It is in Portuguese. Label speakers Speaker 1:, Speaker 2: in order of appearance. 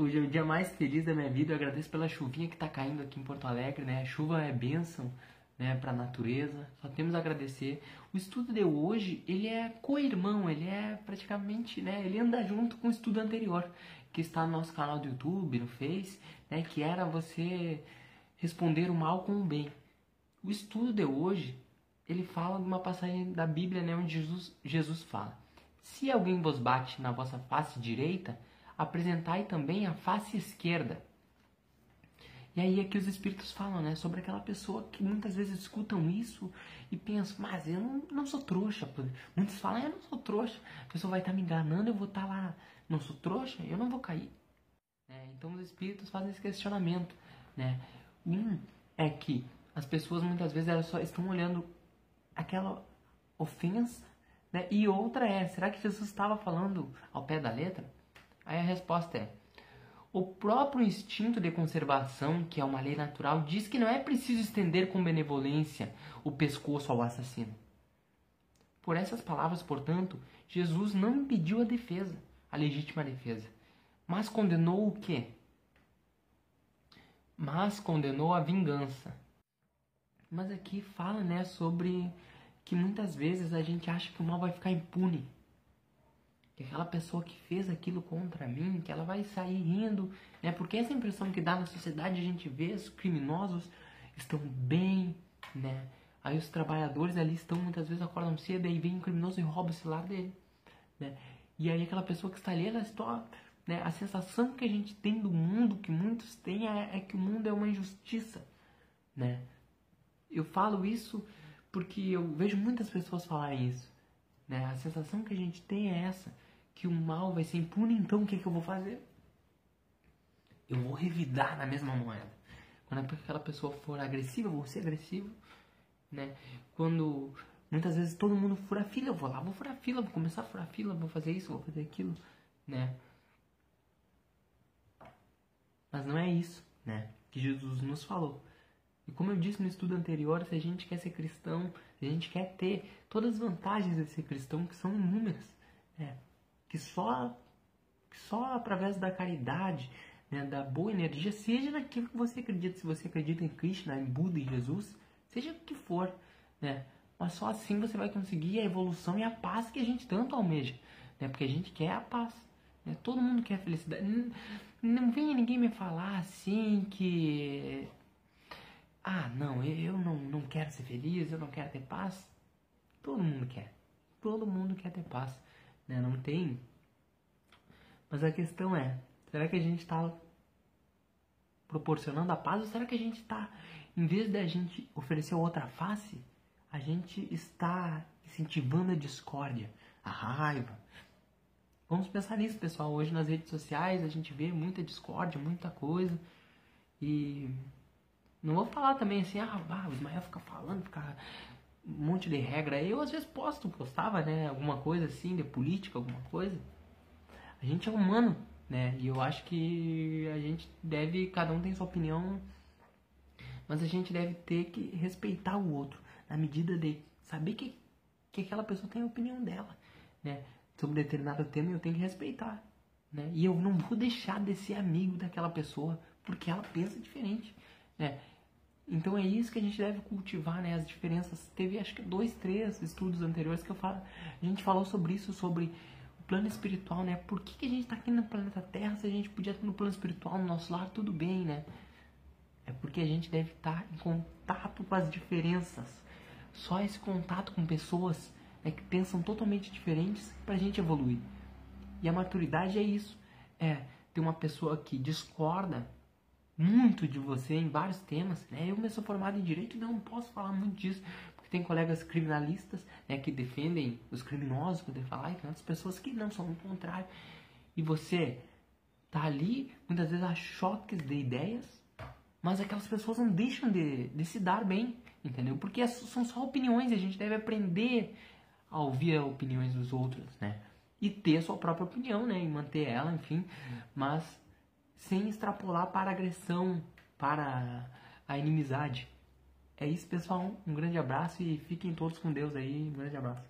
Speaker 1: O dia mais feliz da minha vida. Eu agradeço pela chuvinha que está caindo aqui em Porto Alegre, né? A chuva é bênção, né, para a natureza. Só temos a agradecer. O estudo de hoje, ele é co-irmão, ele é praticamente, né, ele anda junto com o estudo anterior, que está no nosso canal do YouTube, no Face, né, que era você responder o mal com o bem. O estudo de hoje, ele fala de uma passagem da Bíblia, né, onde Jesus, Jesus fala: Se alguém vos bate na vossa face direita, apresentai também a face esquerda. E aí é que os espíritos falam, né, sobre aquela pessoa que muitas vezes escutam isso e pensam, mas eu não, não sou trouxa. Muitos falam, eu não sou trouxa. A pessoa vai estar me enganando, eu vou estar lá, não sou trouxa, eu não vou cair. É, então os espíritos fazem esse questionamento, né. Um é que as pessoas muitas vezes elas só estão olhando aquela ofensa, né, e outra é, será que Jesus estava falando ao pé da letra? Aí a resposta é: o próprio instinto de conservação, que é uma lei natural, diz que não é preciso estender com benevolência o pescoço ao assassino. Por essas palavras, portanto, Jesus não impediu a defesa, a legítima defesa, mas condenou o quê? Mas condenou a vingança. Mas aqui fala, né, sobre que muitas vezes a gente acha que o mal vai ficar impune que aquela pessoa que fez aquilo contra mim, que ela vai sair rindo, né? Porque essa impressão que dá na sociedade a gente vê os criminosos estão bem, né? Aí os trabalhadores ali estão muitas vezes acordam cedo e vem um criminoso e rouba o celular dele, né? E aí aquela pessoa que está ali, ela está, né? A sensação que a gente tem do mundo, que muitos têm, é, é que o mundo é uma injustiça, né? Eu falo isso porque eu vejo muitas pessoas falarem isso, né? A sensação que a gente tem é essa que o mal vai ser impune, então o que, que eu vou fazer? Eu vou revidar na mesma moeda. Quando aquela pessoa for agressiva, eu vou ser agressivo, né? Quando muitas vezes todo mundo fura fila, eu vou lá, vou furar fila, vou começar a furar fila, vou fazer isso, vou fazer aquilo, né? Mas não é isso, né? Que Jesus nos falou. E como eu disse no estudo anterior, se a gente quer ser cristão, se a gente quer ter todas as vantagens de ser cristão, que são inúmeras, né? Que só, que só através da caridade, né, da boa energia, seja naquilo que você acredita, se você acredita em Krishna, em Buda, em Jesus, seja o que for, né? Mas só assim você vai conseguir a evolução e a paz que a gente tanto almeja, né? Porque a gente quer a paz, né? Todo mundo quer felicidade. Não, não venha ninguém me falar assim que ah, não, eu não, não quero ser feliz, eu não quero ter paz. Todo mundo quer. Todo mundo quer ter paz né? Não tem. Mas a questão é, será que a gente está proporcionando a paz ou será que a gente está, em vez de a gente oferecer outra face, a gente está incentivando a discórdia, a raiva? Vamos pensar nisso, pessoal. Hoje nas redes sociais a gente vê muita discórdia, muita coisa. E não vou falar também assim, ah, ah o Ismael fica falando, fica um monte de regra. Eu às vezes posto, postava, né, alguma coisa assim, de política, alguma coisa. A gente é humano, né? E eu acho que a gente deve, cada um tem sua opinião, mas a gente deve ter que respeitar o outro, na medida de saber que, que aquela pessoa tem a opinião dela, né? Sobre determinado tema eu tenho que respeitar, né? E eu não vou deixar de ser amigo daquela pessoa porque ela pensa diferente, né? Então é isso que a gente deve cultivar, né? As diferenças. Teve acho que dois, três estudos anteriores que eu falo, a gente falou sobre isso, sobre o plano espiritual, né? Por que, que a gente está aqui no planeta Terra se a gente podia estar no plano espiritual, no nosso lar, tudo bem, né? É porque a gente deve estar em contato com as diferenças. Só esse contato com pessoas né, que pensam totalmente diferentes para a gente evoluir. E a maturidade é isso. É ter uma pessoa que discorda muito de você em vários temas, né? Eu mesmo sou formado em direito não posso falar muito disso, porque tem colegas criminalistas, né, que defendem os criminosos, poder falar, e tem outras pessoas que não são o contrário. E você tá ali, muitas vezes a choques de ideias, mas aquelas pessoas não deixam de, de se dar bem, entendeu? Porque são só opiniões, e a gente deve aprender a ouvir as opiniões dos outros, né? E ter a sua própria opinião, né? E manter ela, enfim. Mas sem extrapolar para a agressão, para a inimizade. É isso, pessoal. Um grande abraço e fiquem todos com Deus aí. Um grande abraço.